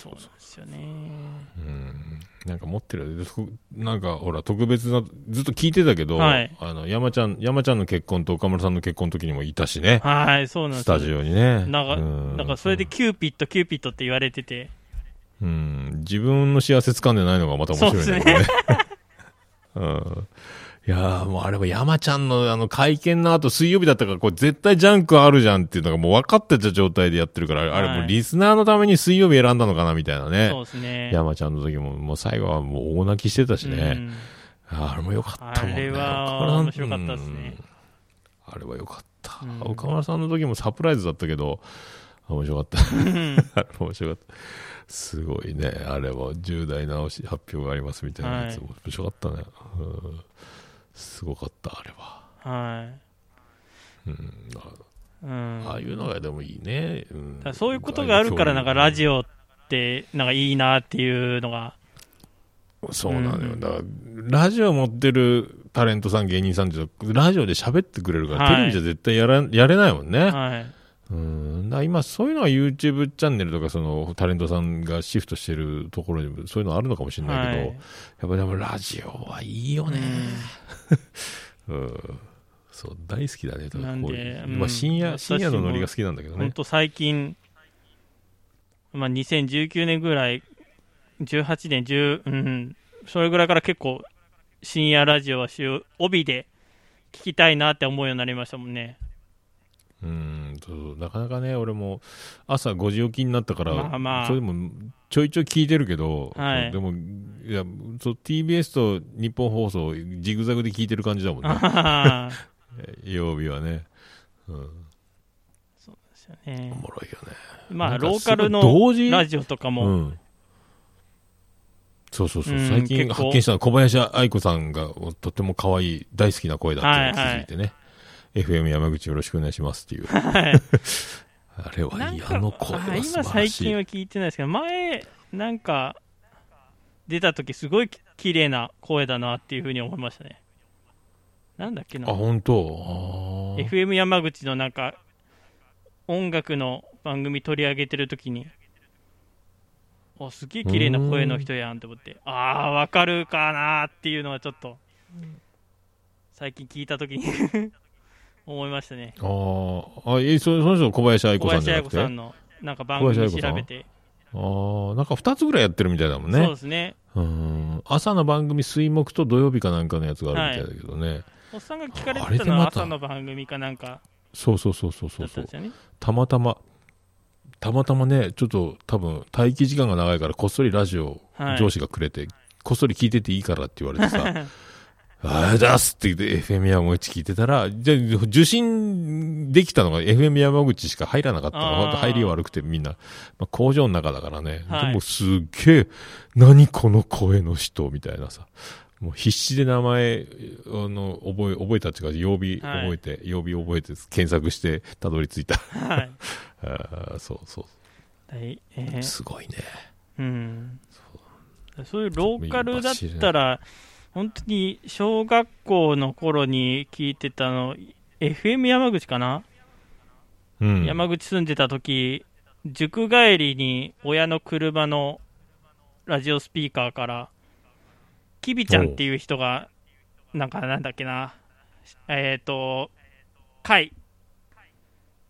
そうなんですよね。うん。なんか持ってる。ふなんか、ほら、特別な、ずっと聞いてたけど、はいあの、山ちゃん、山ちゃんの結婚と岡村さんの結婚の時にもいたしね。はい、そうなんですスタジオにね。なんか、うなんかそれでキューピッド、キューピッドって言われてて、うん、自分の幸せ掴んでないのがまた面白いね。ね うん。いやーもうあれは山ちゃんのあの会見の後水曜日だったから、これ絶対ジャンクあるじゃんっていうのがもう分かってた状態でやってるから、あれはいもうリスナーのために水曜日選んだのかなみたいなねそう。ですね。山ちゃんの時も、もう最後はもう大泣きしてたしうね。んあれも良かったもんね。あれは岡村さん面白かったですねうんあれは良かった、うん岡村さんの時もサプライズだったけど、面白かった。面白かった。すごいね。あれは重大な発表がありますみたいなやつ、はい面白かったね、うん。すごかった、あれは。はうん、い。うん。ああいうのがでもいいね。うんそういうことがあるから、なんかラジオって、なんかいいなっていうのが、そうなのよ。うんだから、ラジオ持ってるタレントさん、芸人さんって、ラジオで喋ってくれるから、はいテレビじゃ絶対やらやれないもんね。はい。うん、だ今、そういうのが YouTube チャンネルとか、そのタレントさんがシフトしてるところにも、そういうのあるのかもしれないけど、はいやっぱでもラジオはいいよね。うん。そう、大好きだね。なんでうんまあ深夜、私深夜のノリが好きなんだけどね。本当最近、まあ、2019年ぐらい、18年、10、うん、それぐらいから結構、深夜ラジオは週帯で聞きたいなって思うようになりましたもんね。うんそうなかなかね、俺も朝5時起きになったから、まあまあ。それでもちょいちょい聞いてるけど、はい。でもいやそう TBS と日本放送、ジグザグで聞いてる感じだもんね、あ 曜日はね。うん、ーそうですよね。お。もろいよね。まあ、ローカルのラジオとかも、うん、そうそうそう、うん最近発見したのは小林愛子さんがとっても可愛い、大好きな声だっていうのに気づいてね、FM 山口よろしくお願いしますっていう、はい。あれはいい、あの声は。今最近は聞いてないですけど、前、なんか、出た時すごいき綺麗な声だなっていうふうに思いましたね。なんだっけな。あ、。本当？FM 山口のなんか、音楽の番組取り上げてる時に、おすげえ綺麗な声の人やんと思って、ああ、わかるかなっていうのはちょっと、最近聞いた時に思いましたね。あーあ、え、そその人小林愛小子さんじ林ゃなく子さんのなんか番組調べて、あー、なんか二つぐらいやってるみたいだもんそうね。ですね。うん。朝の番組、水木と土曜日かなんかのやつがあるみたいだけどね。おっさんが聞かれあてたのはれでまた朝の番組かなんかそうそうそうそうそうそたんです。よね。たまたま、たまたまね、ちょっと多分待機時間が長いからこっそりラジオはい上司がくれて、こっそり聞いてていいからって言われてさ、ああ、出すって言って FM 山口聞いてたら、じゃあ受信できたのが FM 山口しか入らなかったの。入り悪くてみんな、まあ、工場の中だからね。はいでもすっげえ、何この声の人みたいなさ。もう必死で名前、あの、覚え、覚えたっていうか、曜日はい覚えて、曜日覚えて検索してたどり着いた。はい。あーそうそう。はいえーすごいね。うん。そういうローカルだったら、本当に小学校の頃に聞いてたの、FM 山口かな、うん。山口住んでた時塾帰りに親の車のラジオスピーカーから、きびちゃんっていう人が、なんかなんだっけな、えっ、と、貝、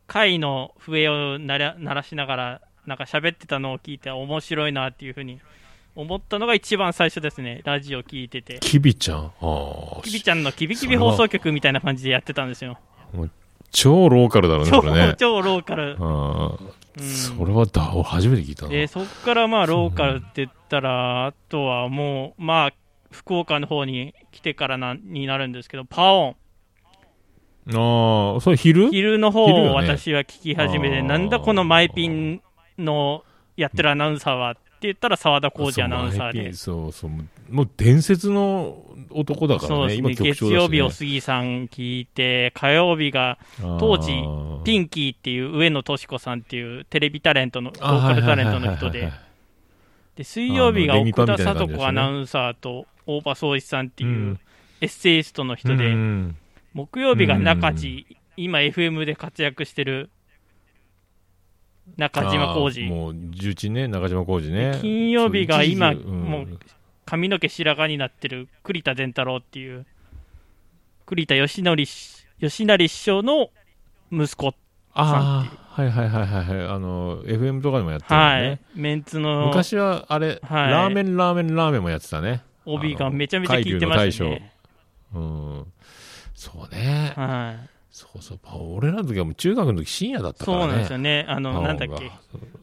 貝の笛を鳴ら鳴らしながら、なんか喋ってたのを聞いて、面白いなっていうふうに思ったのが一番最初ですね、ラジオ聞いてて。きびちゃん？きびちゃんのキビキビ放送局みたいな感じでやってたんですよ。超ローカルだろうね、超それね。超ローカル。うんそれはだ、俺初めて聞いたな。でそこからまあローカルって言ったら、あとはもう、まあ、福岡の方に来てからなになるんですけど、パオン、ああ、それ昼？昼の方を私は聞き始めて、あーなんだこのマイピンのやってるアナウンサーはって言ったら、澤田浩二アナウンサーで。そうそう。もう伝説の男だからね。ね、局長だし、ね。月曜日お杉さん聞いて、火曜日が当時ピンンキーっていう上野敏子さんっていうテレビタレントの、ローカルタレントの人で、で水曜日が奥田聡子アナウンサーと大場総一さんっていううん。エッセイストの人で、うん木曜日が中地、今 FM で活躍してる中島浩二。もう、重鎮ね、中島浩二ね。金曜日が今、そうんもう髪の毛白髪になってる栗田善太郎っていう、栗田義則し、義成師匠の息子。ああ、はいはいはいはいはい。あの、FM とかでもやってるよはねい。。メンツの昔は、あれ、はいラーメンラーメンラーメンもやってたね。帯がめちゃめちゃ効いてましたね。うん。そうね。はい。そうそう。俺らの時はもう中学の時深夜だったからね。そうなんですよね。あの、なんだっけ？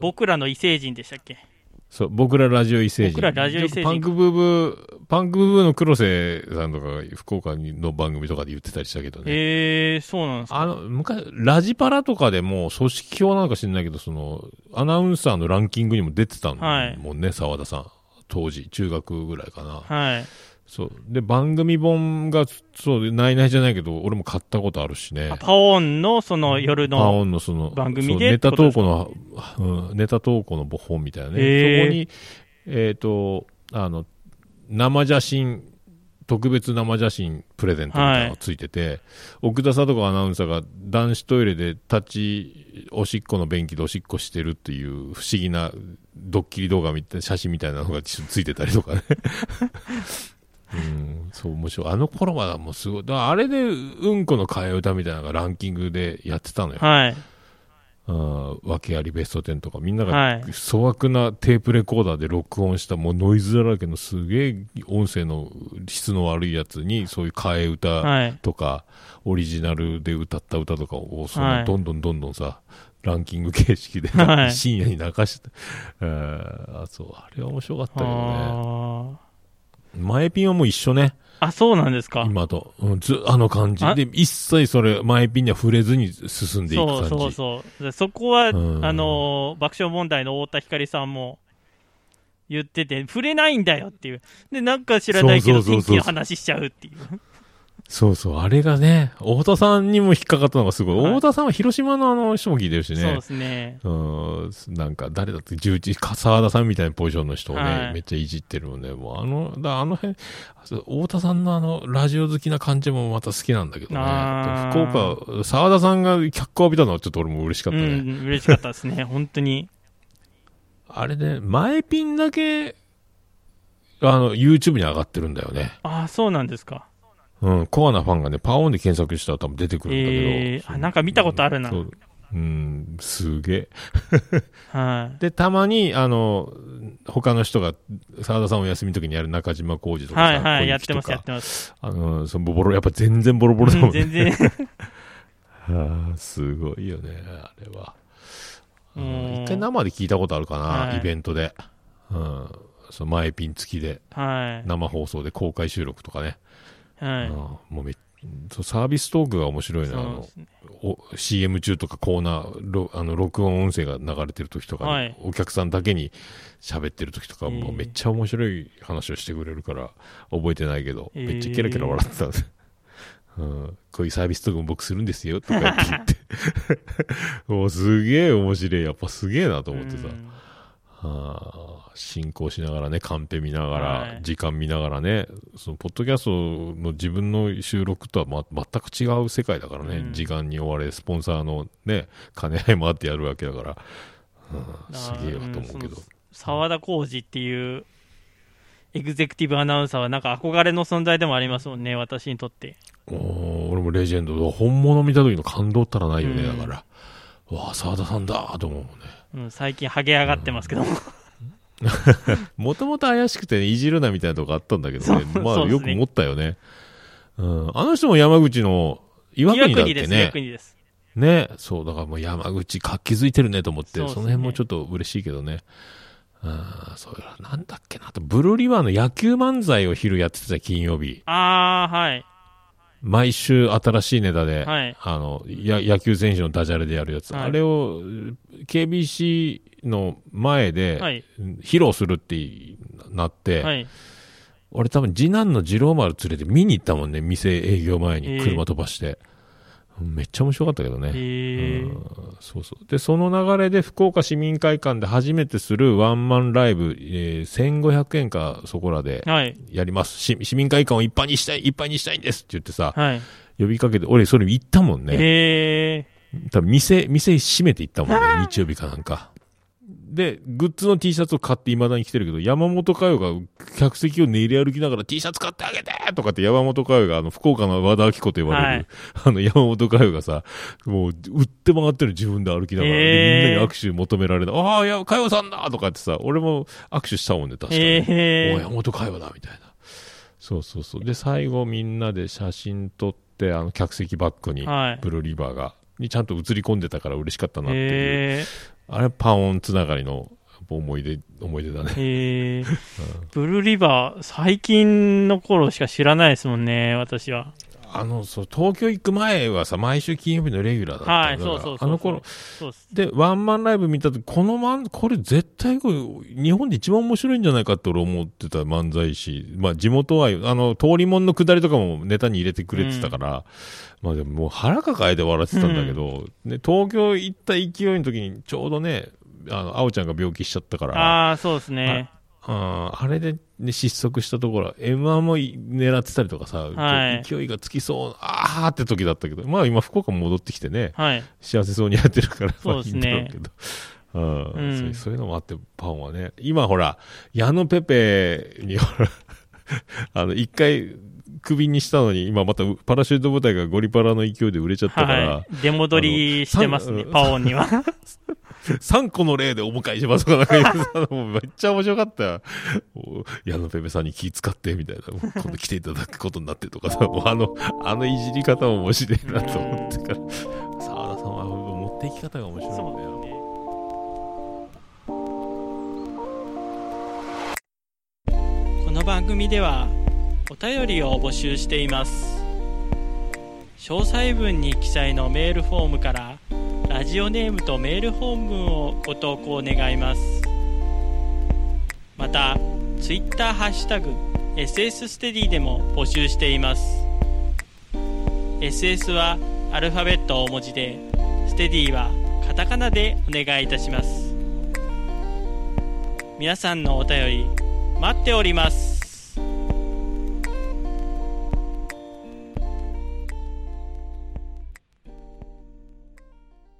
僕らの異星人でしたっけ？そう、僕らラジオ異星人。僕らラジオ異星人パンクブーブー、パンクブーブーの黒瀬さんとかが福岡の番組とかで言ってたりしたけどね。へえー、そうなんですか。あの、昔、ラジパラとかでも、組織票なのか知らないけど、その、アナウンサーのランキングにも出てたはいもんね、沢田さん。当時、中学ぐらいかな。はい。そう。で、番組本が、そう、ないないじゃないけど、俺も買ったことあるしねあ。パオンのその夜パの、オンのその、番組でネタ投稿の、うん、ネタ投稿の本みたいなね。へーそこに、えっ、と、あの、生写真、特別生写真プレゼントみたいなのがついてて、奥田さとかアナウンサーが男子トイレで立ち、おしっこの便器でおしっこしてるっていう不思議なドッキリ動画みたいな、写真みたいなのがつついてたりとかね。うん、そう、面白い。あの頃はもうすごい。あれで、うんこの替え歌みたいなのがランキングでやってたのよ。はい。うん、訳ありベスト10とか、みんなはいが粗悪なテープレコーダーで録音した、もうノイズだらけのすげえ音声の質の悪いやつに、そういう替え歌はい。とか、オリジナルで歌った歌とかを、そはいのどんどんどんどんさ、ランキング形式で、はい深夜に流して、えーあそう、あれは面白かったけどね。あ前ピンはもう一緒ね、ーあ、そうなんですか。今と。うん、ず、あの感じあ？で、一切それ、前ピンには触れずに進んでいく感じ。そうそうそう。でそこは、うんあのー爆笑問題の太田光さんも言ってて、触れないんだよっていう。で、なんか知らないけど、天気の話しちゃうっていう。そうそう、あれがね、太田さんにも引っかかったのがすごい。はい太田さんは広島のあの人も聞いてるしねそうで。すね。うん、なんか誰だって、重鎮、沢田さんみたいなポジションの人をね、はいめっちゃいじってるもんね。もうあの、だあの辺、そう太田さんのあの、ラジオ好きな感じもまた好きなんだけどね。あ福ー岡、沢田さんが脚光を浴びたのはちょっと俺も嬉しかっうたね。ん、嬉しかったですね。本当に。あれね、前ピンだけ、あの、YouTube に上がってるんだよね。ああ、そうなんですか。うん、コアなファンがね、パオンで検索したら多分出てくるんだけど。えー、あ、なんか見たことあるな。そううん、すげえ。はい。で、たまに、あの、他の人が、沢田さんお休みの時にやる中島浩二とかさ、はいはい、小やってます、やってます。あの、そのボロ、やっぱ全然ボロボロだもうんんね。全然。は あすごいよね、あれは。ううんん一回生で聞いたことあるかな、はいイベントで。うん。その前ピン付きで、はい。生放送で公開収録とかね。はいうん。もうめそうサービストークが面白いな。ね。お CM 中とかコーナー、ろあの、録音音声が流れてる時とかに、はいお客さんだけに喋ってる時とか、えーもうめっちゃ面白い話をしてくれるから、覚えてないけど、えーめっちゃケラケラ笑ってたんです。うん、こういうサービストークも僕するんですよ、とか言って。もうすげえ面白い。やっぱすげえなと思ってさ。うんはあ、進行しながらね、カンペ見ながら、はい時間見ながらね、そのポッドキャストの自分の収録とは、ま、全く違う世界だからね、うん時間に追われ、スポンサーのね、金合いもあってやるわけだから、うん、すげえわと思うけど。沢田浩二っていうエグゼクティブアナウンサーはなんか憧れの存在でもありますもんね、私にとって。おー俺もレジェンド、本物見た時の感動ったらないよね、うんだから。うわあ、沢田さんだと思うね。うん、最近ハゲ上がってますけども。もともと怪しくて、ね、いじるなみたいなとこあったんだけどね。まあ、よく思ったよね。うん。あの人も山口の岩国だっけ岩国です、ね岩。国です。ね。そう、だからもう山口活気づいてるねと思って、そ,、ねの辺もちょっと嬉しいけどね。あそうなんだっけな。あと、ブルーリワーの野球漫才を昼やってた金曜日。あー、はい。毎週新しいネタで、はいあの、や、野球選手のダジャレでやるやつ。はいあれを、KBC の前で、はい。披露するってなって、はい。俺多分次男の二郎丸連れて見に行ったもんね、店営業前えーに車飛ばして。めっちゃ面白かったけどね。えーうんそうそう。で、その流れで福岡市民会館で初めてするワンマンライブ、えー1500円かそこらではい。やります。市市民会館をいっぱいにしたい、いっぱいにしたいんですって言ってさ、はい。呼びかけて、俺それ行ったもんね。え多分店、店閉めていったもんね、日曜日かなんか。で、グッズの T シャツを買って未だに着てるけど、山本佳代が客席を練り歩きながら T シャツ買ってあげてとかって山本佳代が、あの、福岡の和田明子と呼ばれる、はい あの、山本佳代がさ、もう、売って回ってる自分で歩きながら、でへーみんなに握手求められた。ああ、いや、佳代さんだとかってさ、俺も握手したもんね、確かに。へーお山本佳代だ、みたいな。そうそうそう。で、最後みんなで写真撮って、あの、客席バッグに、はいブルーリバーが、にちゃんと映り込んでたから嬉しかったなっていう。へあれ、パオンつながりの思い出、思い出だね。え。へえ。ブルーリバー、最近の頃しか知らないですもんね、私は。あの、そう、東京行く前はさ、毎週金曜日のレギュラーだったはい、からそうそうそう。あの頃、そうっす。で、ワンマンライブ見たとき、この漫、これ絶対これ、日本で一番面白いんじゃないかって俺思ってた漫才師。まあ地元愛、あの、通りもんの下りとかもネタに入れてくれてたから、まあでももう腹抱えて笑ってたんだけど、ね、東京行った勢いの時にちょうどね、あの、あおちゃんが病気しちゃったから、ああ、そうですね。ああれで、ね、失速したところ、M1 も狙ってたりとかさ、はい勢いがつきそう、ああって時だったけど、まあ今福岡も戻ってきてね、はい。幸せそうにやってるから、そうですねまあいいんだろうけど。うんうんそういうのもあって、パンはね。今ほら、矢野ペペにほら、あの、一回、クビにしたのに、今またパラシュート部隊がゴリパラの勢いで売れちゃったから、はい。出戻りしてますねパオンには。3個の例でお迎えしますとかなんか言ってたのめっちゃ面白かったよ。矢野ペペさんに気使って、みたいな。もう今度来ていただくことになってとかさ、もうあの、あのいじり方も面白いなと思ってから、沢田さんは持っていき方が面白いんだよ。ね。この番組ではお便りを募集しています詳細文に記載のメールフォームからジオネームとメール本文をご投稿願います。またツイッターハッシュタグ SS ステディでも募集しています。SS はアルファベット大文字でステディはカタカナでお願いいたします。皆さんのお便り待っております。